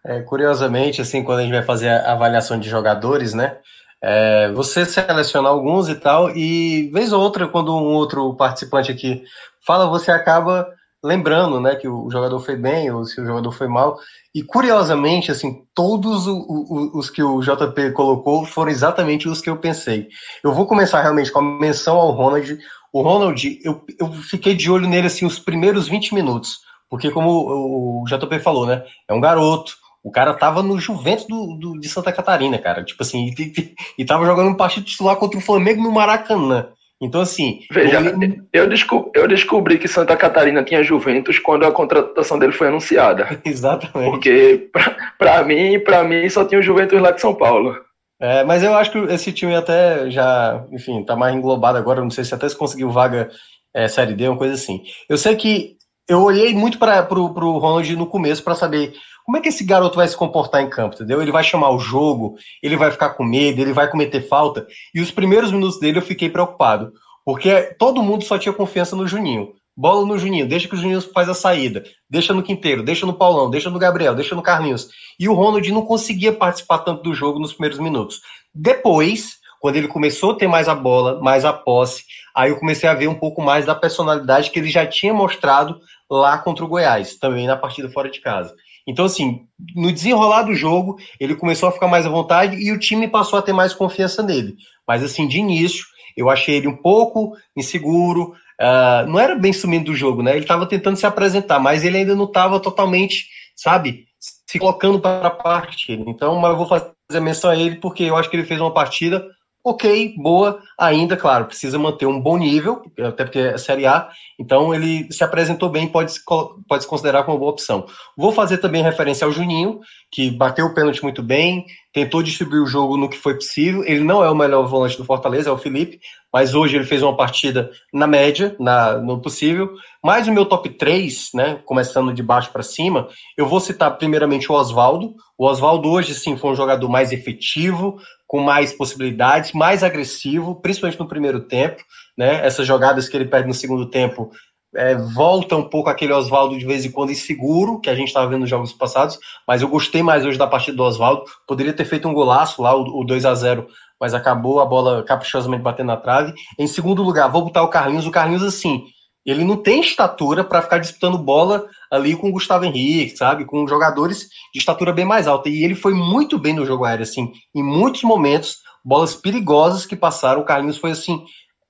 B: É, curiosamente, assim, quando a gente vai fazer a avaliação de jogadores, né? É, você seleciona alguns e tal, e vez ou outra, quando um outro participante aqui fala, você acaba lembrando, né, que o jogador foi bem ou se o jogador foi mal. E curiosamente, assim, todos os que o JP colocou foram exatamente os que eu pensei. Eu vou começar realmente com a menção ao Ronald. O Ronald, eu, eu fiquei de olho nele assim os primeiros 20 minutos, porque como o JP falou, né, é um garoto, o cara tava no Juventus do, do, de Santa Catarina, cara. Tipo assim, e, e tava jogando um partido titular contra o Flamengo no Maracanã. Então, assim.
C: Veja, ele... eu, descobri, eu descobri que Santa Catarina tinha Juventus quando a contratação dele foi anunciada.
B: Exatamente.
C: Porque, para mim, para mim, só tinha o Juventus lá de São Paulo.
B: É, mas eu acho que esse time até já, enfim, tá mais englobado agora. Não sei se até se conseguiu vaga é, Série D, uma coisa assim. Eu sei que eu olhei muito para pro Ronald no começo para saber como é que esse garoto vai se comportar em campo, entendeu? Ele vai chamar o jogo, ele vai ficar com medo, ele vai cometer falta. E os primeiros minutos dele eu fiquei preocupado, porque todo mundo só tinha confiança no Juninho. Bola no Juninho, deixa que o Juninho faz a saída, deixa no Quinteiro, deixa no Paulão, deixa no Gabriel, deixa no Carlinhos. E o Ronald não conseguia participar tanto do jogo nos primeiros minutos. Depois, quando ele começou a ter mais a bola, mais a posse, aí eu comecei a ver um pouco mais da personalidade que ele já tinha mostrado lá contra o Goiás, também na partida fora de casa. Então, assim, no desenrolar do jogo, ele começou a ficar mais à vontade e o time passou a ter mais confiança nele. Mas, assim, de início, eu achei ele um pouco inseguro, uh, não era bem sumindo do jogo, né? Ele estava tentando se apresentar, mas ele ainda não estava totalmente, sabe, se colocando para a parte. Então, mas eu vou fazer menção a ele porque eu acho que ele fez uma partida ok, boa, ainda, claro, precisa manter um bom nível, até porque é Série A, então ele se apresentou bem, pode se, pode se considerar como uma boa opção. Vou fazer também referência ao Juninho, que bateu o pênalti muito bem, tentou distribuir o jogo no que foi possível, ele não é o melhor volante do Fortaleza, é o Felipe, mas hoje ele fez uma partida na média, na, no possível, mas o meu top 3, né, começando de baixo para cima, eu vou citar primeiramente o Oswaldo, o Oswaldo hoje sim foi um jogador mais efetivo, com mais possibilidades, mais agressivo, principalmente no primeiro tempo. Né? Essas jogadas que ele perde no segundo tempo é, volta um pouco aquele Oswaldo de vez em quando inseguro, que a gente estava vendo nos jogos passados, mas eu gostei mais hoje da partida do Oswaldo. Poderia ter feito um golaço lá, o, o 2 a 0 mas acabou a bola caprichosamente batendo na trave. Em segundo lugar, vou botar o Carlinhos. O Carlinhos, assim, ele não tem estatura para ficar disputando bola ali com o Gustavo Henrique, sabe? Com jogadores de estatura bem mais alta. E ele foi muito bem no jogo aéreo, assim, em muitos momentos, bolas perigosas que passaram. O Carlinhos foi, assim,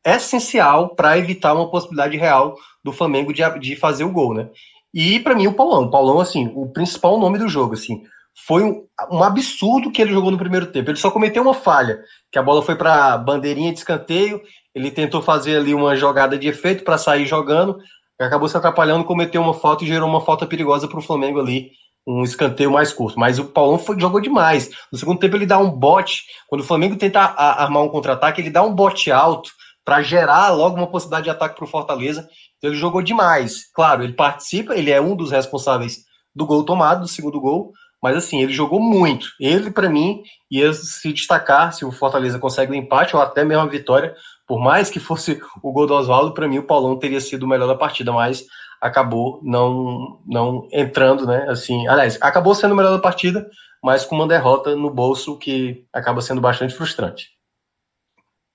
B: essencial para evitar uma possibilidade real do Flamengo de, de fazer o gol, né? E para mim o Paulão, o Paulão, assim, o principal nome do jogo, assim, foi um, um, absurdo que ele jogou no primeiro tempo. Ele só cometeu uma falha, que a bola foi para bandeirinha de escanteio ele tentou fazer ali uma jogada de efeito para sair jogando, acabou se atrapalhando, cometeu uma falta e gerou uma falta perigosa para o Flamengo ali, um escanteio mais curto. Mas o Paulão foi, jogou demais. No segundo tempo ele dá um bote, quando o Flamengo tenta a, armar um contra-ataque, ele dá um bote alto para gerar logo uma possibilidade de ataque para o Fortaleza. Então ele jogou demais. Claro, ele participa, ele é um dos responsáveis do gol tomado, do segundo gol, mas assim, ele jogou muito. Ele, para mim, ia se destacar se o Fortaleza consegue o um empate ou até mesmo a vitória, por mais que fosse o gol do Oswaldo, para mim o Paulão teria sido o melhor da partida, mas acabou não não entrando, né? Assim, aliás, acabou sendo o melhor da partida, mas com uma derrota no bolso que acaba sendo bastante frustrante.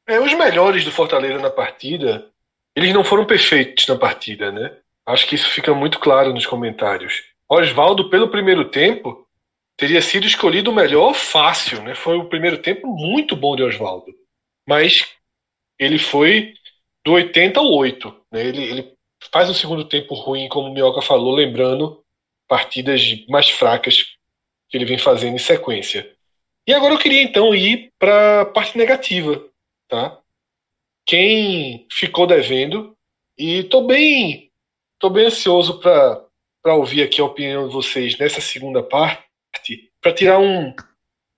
A: É, os melhores do Fortaleza na partida, eles não foram perfeitos na partida, né? Acho que isso fica muito claro nos comentários. Oswaldo, pelo primeiro tempo, teria sido escolhido o melhor fácil, né? Foi o primeiro tempo muito bom de Oswaldo. Mas ele foi do 80 ao 8. Né? Ele, ele faz um segundo tempo ruim, como o Mioca falou, lembrando partidas mais fracas que ele vem fazendo em sequência. E agora eu queria então ir para a parte negativa, tá? Quem ficou devendo e tô bem, tô bem ansioso para para ouvir aqui a opinião de vocês nessa segunda parte, para tirar um,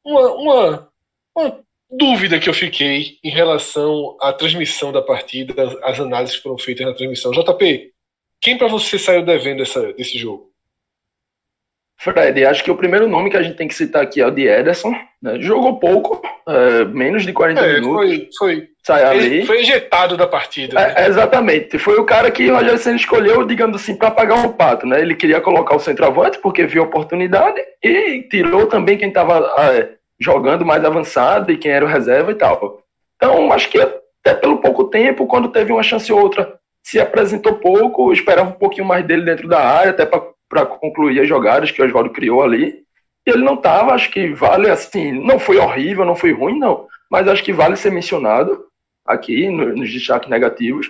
A: uma, uma, uma dúvida que eu fiquei em relação à transmissão da partida, as análises que foram feitas na transmissão. JP, quem para você saiu devendo essa, desse jogo?
C: Fred, acho que o primeiro nome que a gente tem que citar aqui é o de Ederson. Né? Jogou pouco, é, menos de 40 é, minutos.
A: Foi, foi, foi ejetado da partida.
C: É, né? exatamente. Foi o cara que o Rogério Senna escolheu, digamos assim, para pagar um pato. Né? Ele queria colocar o centroavante porque viu a oportunidade e tirou também quem estava é, jogando mais avançado e quem era o reserva e tal. Então, acho que até pelo pouco tempo, quando teve uma chance ou outra, se apresentou pouco, esperava um pouquinho mais dele dentro da área, até para concluir as jogadas que o Oswaldo criou ali. E ele não estava, acho que vale assim, não foi horrível, não foi ruim, não, mas acho que vale ser mencionado aqui no, nos destaques negativos.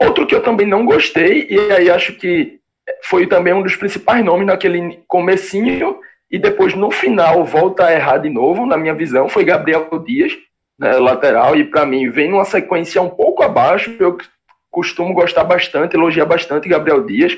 C: Outro que eu também não gostei, e aí acho que foi também um dos principais nomes naquele comecinho, e depois no final volta a errar de novo, na minha visão, foi Gabriel Dias, né, lateral, e para mim vem numa sequência um pouco abaixo, eu costumo gostar bastante, elogiar bastante Gabriel Dias,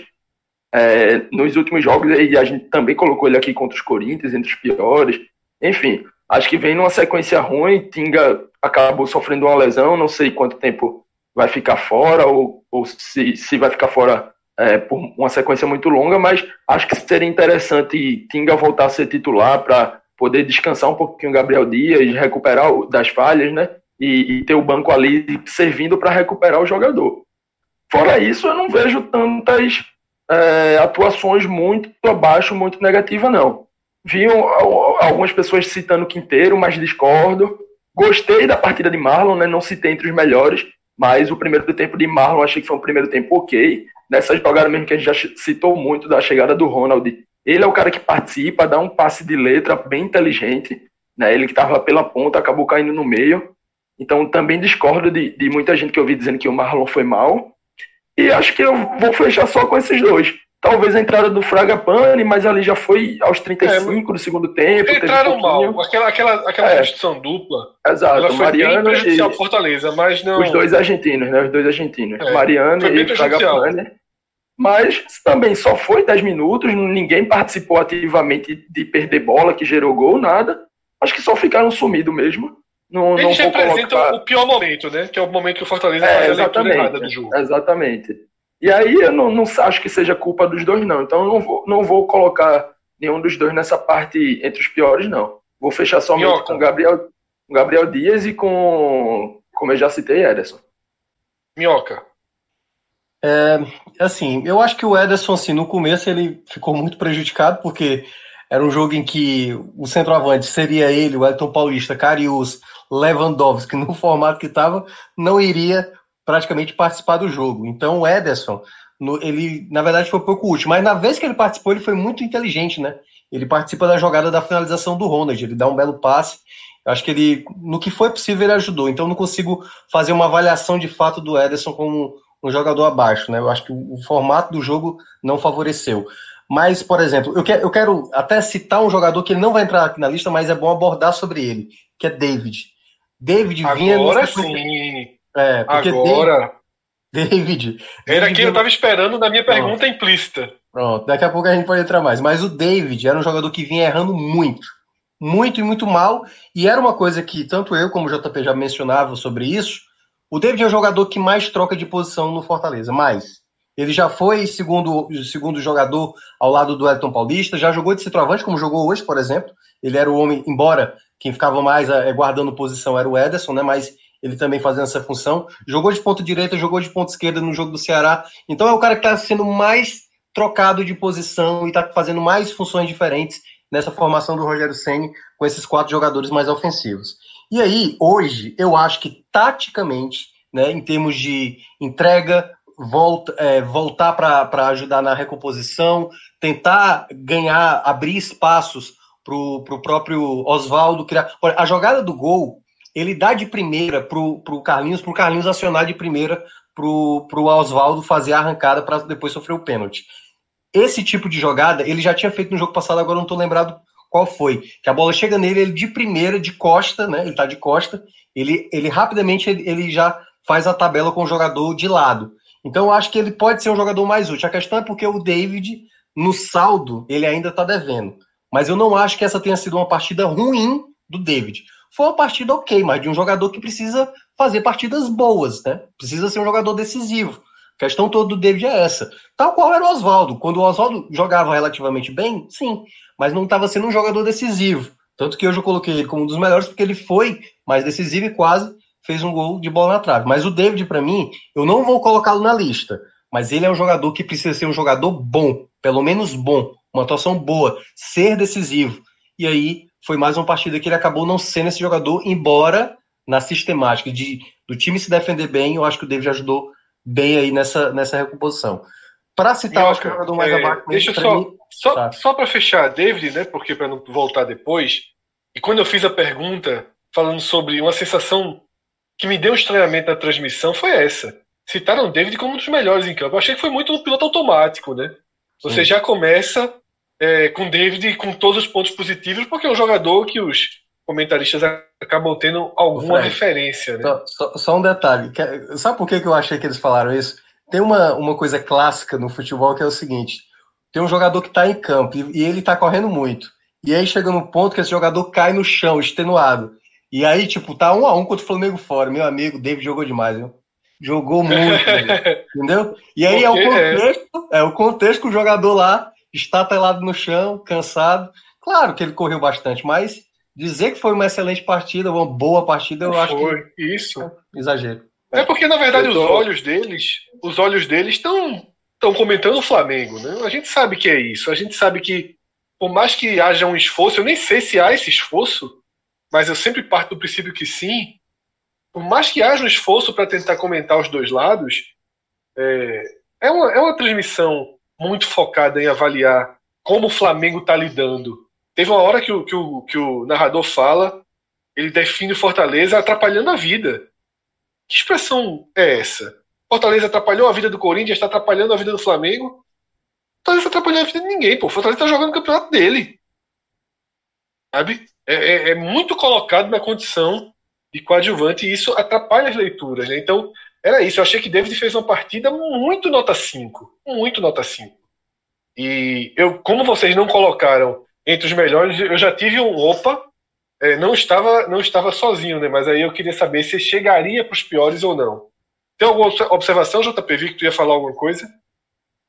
C: é, nos últimos jogos, e a gente também colocou ele aqui contra os Corinthians, entre os piores. Enfim, acho que vem numa sequência ruim. Tinga acabou sofrendo uma lesão, não sei quanto tempo vai ficar fora, ou, ou se, se vai ficar fora é, por uma sequência muito longa, mas acho que seria interessante Tinga voltar a ser titular para poder descansar um pouquinho o Gabriel Dias, recuperar das falhas, né? E, e ter o banco ali servindo para recuperar o jogador. Fora isso, eu não vejo tantas é, atuações muito abaixo, muito negativa, não. Vi algumas pessoas citando Quinteiro, mas discordo. Gostei da partida de Marlon, né? não citei entre os melhores, mas o primeiro tempo de Marlon achei que foi um primeiro tempo ok. Nessa jogada mesmo que a gente já citou muito da chegada do Ronald, ele é o cara que participa, dá um passe de letra bem inteligente. Né? Ele que estava pela ponta acabou caindo no meio. Então também discordo de, de muita gente que eu vi dizendo que o Marlon foi mal. E acho que eu vou fechar só com esses dois. Talvez a entrada do Fraga Pani, mas ali já foi aos 35 é, do segundo tempo.
A: Entraram um mal. Aquela, aquela, aquela é. substituição dupla.
C: Exato.
A: Ela foi Mariano bem prejudicial e... Fortaleza, mas não.
C: Os dois argentinos, né? Os dois argentinos. É, Mariano e Fraga Pani. Mas também só foi 10 minutos, ninguém participou ativamente de perder bola, que gerou gol, nada. Acho que só ficaram sumidos mesmo. Não,
A: Eles não representam colocar... o pior momento, né? Que é o momento que o Fortaleza é, faz a leitura errada do jogo.
C: Exatamente. E aí eu não, não acho que seja culpa dos dois, não. Então eu não vou, não vou colocar nenhum dos dois nessa parte entre os piores, não. Vou fechar somente Minhoca. com Gabriel, Gabriel Dias e com, como eu já citei, Ederson.
A: Minhoca.
B: É, assim, eu acho que o Ederson, assim, no começo ele ficou muito prejudicado, porque era um jogo em que o centroavante seria ele, o Elton Paulista, Carius, Lewandowski, no formato que estava, não iria praticamente participar do jogo. Então o Ederson, no, ele na verdade foi pouco útil, mas na vez que ele participou, ele foi muito inteligente, né? Ele participa da jogada da finalização do Ronald, ele dá um belo passe. Eu acho que ele, no que foi possível, ele ajudou. Então não consigo fazer uma avaliação de fato do Ederson como um jogador abaixo, né? Eu acho que o, o formato do jogo não favoreceu. Mas, por exemplo, eu, que, eu quero até citar um jogador que ele não vai entrar aqui na lista, mas é bom abordar sobre ele, que é David. David
A: Agora vinha. Agora sim.
B: É, porque
A: Agora.
B: David.
A: Era aqui eu estava esperando na minha pergunta Pronto. implícita.
B: Pronto, daqui a pouco a gente pode entrar mais. Mas o David era um jogador que vinha errando muito. Muito e muito mal. E era uma coisa que tanto eu como o JP já mencionavam sobre isso. O David é o jogador que mais troca de posição no Fortaleza. Mais. Ele já foi segundo, segundo jogador ao lado do Elton Paulista, já jogou de centroavante, como jogou hoje, por exemplo. Ele era o homem, embora quem ficava mais é, guardando posição era o Ederson, né? Mas ele também fazendo essa função. Jogou de ponta direita, jogou de ponta esquerda no jogo do Ceará. Então é o cara que está sendo mais trocado de posição e está fazendo mais funções diferentes nessa formação do Rogério Ceni com esses quatro jogadores mais ofensivos. E aí, hoje, eu acho que taticamente, né, em termos de entrega, volta, é, voltar para ajudar na recomposição, tentar ganhar, abrir espaços para o próprio Oswaldo criar. Olha, a jogada do gol, ele dá de primeira para o Carlinhos, para o Carlinhos acionar de primeira para o Oswaldo fazer a arrancada para depois sofrer o pênalti. Esse tipo de jogada ele já tinha feito no jogo passado, agora não estou lembrado qual foi. Que a bola chega nele, ele de primeira, de costa, né? Ele está de costa, ele, ele rapidamente ele, ele já faz a tabela com o jogador de lado. Então eu acho que ele pode ser um jogador mais útil. A questão é porque o David, no saldo, ele ainda está devendo. Mas eu não acho que essa tenha sido uma partida ruim do David. Foi uma partida ok, mas de um jogador que precisa fazer partidas boas, né? Precisa ser um jogador decisivo. A questão toda do David é essa. Tal qual era o Oswaldo. Quando o Oswaldo jogava relativamente bem, sim, mas não estava sendo um jogador decisivo. Tanto que hoje eu coloquei ele como um dos melhores, porque ele foi mais decisivo e quase fez um gol de bola na trave. Mas o David, para mim, eu não vou colocá-lo na lista, mas ele é um jogador que precisa ser um jogador bom, pelo menos bom, uma atuação boa, ser decisivo. E aí foi mais uma partida que ele acabou não sendo esse jogador, embora na sistemática de, do time se defender bem, eu acho que o David ajudou bem aí nessa, nessa recomposição. Para citar, acho que o jogador mais é, abaixo.
A: Deixa só, mim, só, tá. só para fechar, David, né? Porque para não voltar depois. E quando eu fiz a pergunta falando sobre uma sensação que me deu um estranhamento na transmissão foi essa. Citaram David como um dos melhores em campo. Eu achei que foi muito no piloto automático, né? Você Sim. já começa é, com David com todos os pontos positivos, porque é um jogador que os comentaristas acabam tendo alguma Fred, referência. Né?
B: Só, só, só, um detalhe. Sabe por que eu achei que eles falaram isso? Tem uma, uma coisa clássica no futebol que é o seguinte: tem um jogador que está em campo e, e ele está correndo muito. E aí chega no ponto que esse jogador cai no chão, extenuado. E aí, tipo, tá um a um contra o Flamengo fora. Meu amigo, David jogou demais, viu? Jogou muito, entendeu? E aí é o contexto, é o contexto que o jogador lá está telado no chão, cansado. Claro que ele correu bastante, mas dizer que foi uma excelente partida, uma boa partida, eu foi, acho que
A: isso.
B: É exagero.
A: É porque na verdade os olhos deles, os olhos deles estão estão comentando o Flamengo, né? A gente sabe que é isso. A gente sabe que por mais que haja um esforço, eu nem sei se há esse esforço, mas eu sempre parto do princípio que sim. Por mais que haja um esforço para tentar comentar os dois lados, é, é, uma, é uma transmissão muito focada em avaliar como o Flamengo está lidando Teve uma hora que o, que o, que o narrador fala, ele define o Fortaleza atrapalhando a vida. Que expressão é essa? Fortaleza atrapalhou a vida do Corinthians, está atrapalhando a vida do Flamengo. Fortaleza atrapalhando a vida de ninguém, pô. Fortaleza está jogando o campeonato dele. Sabe? É, é, é, muito colocado na condição de coadjuvante e isso atrapalha as leituras. Né? Então, era isso. Eu achei que David fez uma partida muito nota 5. Muito nota 5. E eu, como vocês não colocaram entre os melhores, eu já tive um opa, é, não estava não estava sozinho, né? Mas aí eu queria saber se chegaria para os piores ou não. Tem alguma observação, JP? Vi que tu ia falar alguma coisa?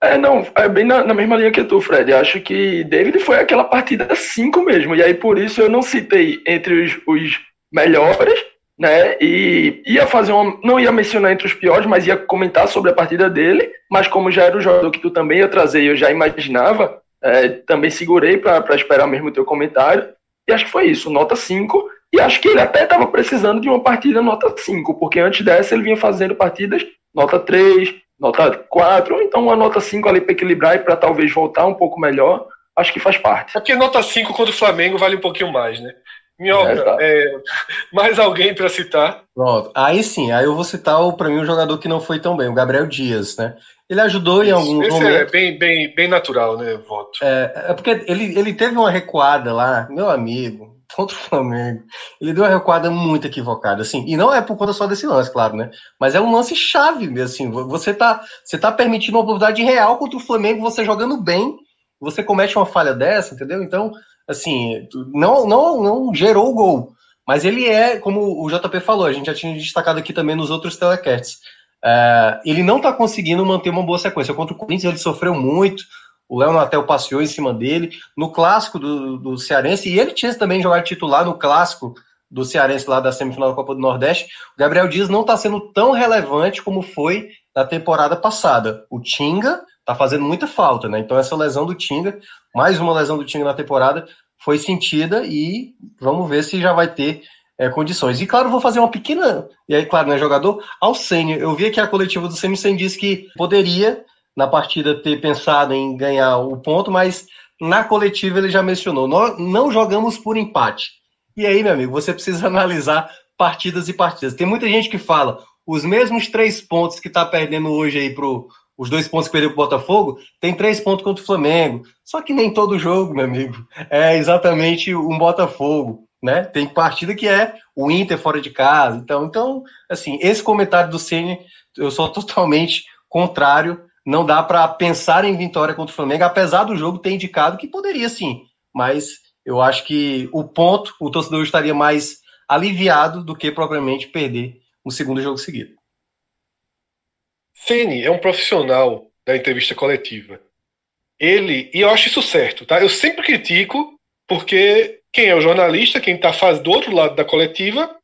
C: É, não, é bem na, na, mesma linha que tu, Fred. Acho que David foi aquela partida 5 mesmo. E aí, por isso, eu não citei entre os, os, melhores, né? E ia fazer uma. Não ia mencionar entre os piores, mas ia comentar sobre a partida dele. Mas como já era o jogador que tu também ia trazer, eu já imaginava, é, também segurei para esperar mesmo o teu comentário. E acho que foi isso, nota 5. E acho que ele até estava precisando de uma partida nota 5, porque antes dessa ele vinha fazendo partidas nota 3, nota 4, ou então uma nota 5 ali para equilibrar e para talvez voltar um pouco melhor. Acho que faz parte.
A: É porque nota 5 contra o Flamengo vale um pouquinho mais, né? Minhoca, é, tá. é, mais alguém para citar?
B: Pronto. Aí sim, aí eu vou citar para mim um jogador que não foi tão bem, o Gabriel Dias, né? Ele ajudou em alguns Esse é.
A: É bem, bem, bem natural, né, voto.
B: É, é porque ele, ele teve uma recuada lá, meu amigo, contra o Flamengo. Ele deu uma recuada muito equivocada, assim. E não é por conta só desse lance, claro, né? Mas é um lance chave, assim. Você tá, você tá permitindo uma oportunidade real contra o Flamengo, você jogando bem, você comete uma falha dessa, entendeu? Então, assim, não, não, não gerou o gol. Mas ele é, como o JP falou, a gente já tinha destacado aqui também nos outros telecasts. É, ele não está conseguindo manter uma boa sequência. Contra o Corinthians ele sofreu muito, o Léo Natel passeou em cima dele. No clássico do, do Cearense, e ele tinha também jogado titular no clássico do Cearense lá da semifinal da Copa do Nordeste, o Gabriel Dias não está sendo tão relevante como foi na temporada passada. O Tinga está fazendo muita falta, né? Então essa lesão do Tinga, mais uma lesão do Tinga na temporada, foi sentida e vamos ver se já vai ter é, condições. E claro, vou fazer uma pequena. E aí, claro, não é jogador. Ao Sênio, eu vi que a coletiva do Sênio Sen disse que poderia, na partida, ter pensado em ganhar o ponto, mas na coletiva ele já mencionou: nós não jogamos por empate. E aí, meu amigo, você precisa analisar partidas e partidas. Tem muita gente que fala os mesmos três pontos que está perdendo hoje aí pro os dois pontos que perdeu para o Botafogo, tem três pontos contra o Flamengo. Só que nem todo jogo, meu amigo, é exatamente um Botafogo né? Tem partida que é o Inter fora de casa. Então, então assim, esse comentário do Ceni eu sou totalmente contrário. Não dá para pensar em vitória contra o Flamengo, apesar do jogo ter indicado que poderia sim. Mas eu acho que o ponto, o torcedor estaria mais aliviado do que propriamente perder um segundo jogo seguido.
A: Ceni é um profissional da entrevista coletiva. Ele, e eu acho isso certo, tá? Eu sempre critico porque quem é o jornalista, quem está do outro lado da coletiva,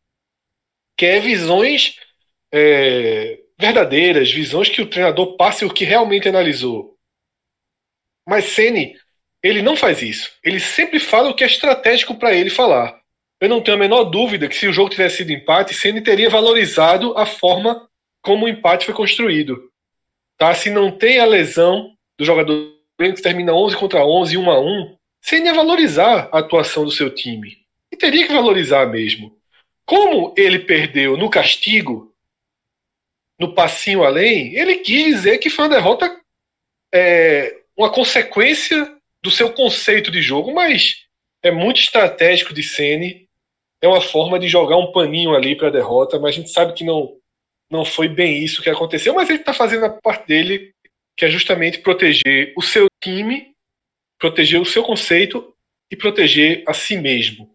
A: quer visões é, verdadeiras, visões que o treinador passe o que realmente analisou. Mas Ceni, ele não faz isso. Ele sempre fala o que é estratégico para ele falar. Eu não tenho a menor dúvida que se o jogo tivesse sido empate, Ceni teria valorizado a forma como o empate foi construído. Tá? Se não tem a lesão do jogador que termina 11 contra 11, 1 a 1, Ceni ia valorizar a atuação do seu time. E teria que valorizar mesmo. Como ele perdeu no castigo, no passinho além, ele quis dizer que foi uma derrota, é, uma consequência do seu conceito de jogo, mas é muito estratégico de Ceni. É uma forma de jogar um paninho ali para a derrota, mas a gente sabe que não, não foi bem isso que aconteceu, mas ele está fazendo a parte dele, que é justamente proteger o seu time, proteger o seu conceito e proteger a si mesmo.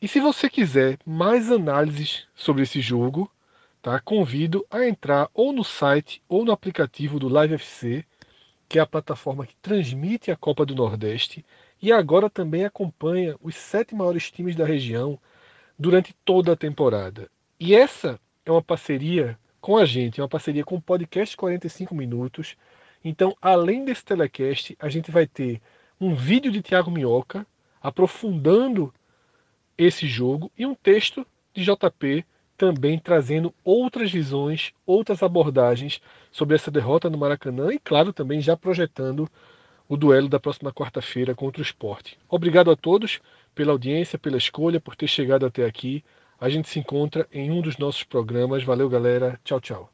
D: E se você quiser mais análises sobre esse jogo, tá? Convido a entrar ou no site ou no aplicativo do Live FC, que é a plataforma que transmite a Copa do Nordeste e agora também acompanha os sete maiores times da região durante toda a temporada. E essa é uma parceria com a gente, é uma parceria com o podcast 45 minutos. Então, além desse telecast, a gente vai ter um vídeo de Tiago Minhoca aprofundando esse jogo e um texto de JP também trazendo outras visões, outras abordagens sobre essa derrota no Maracanã e, claro, também já projetando o duelo da próxima quarta-feira contra o esporte. Obrigado a todos pela audiência, pela escolha, por ter chegado até aqui. A gente se encontra em um dos nossos programas. Valeu, galera. Tchau, tchau.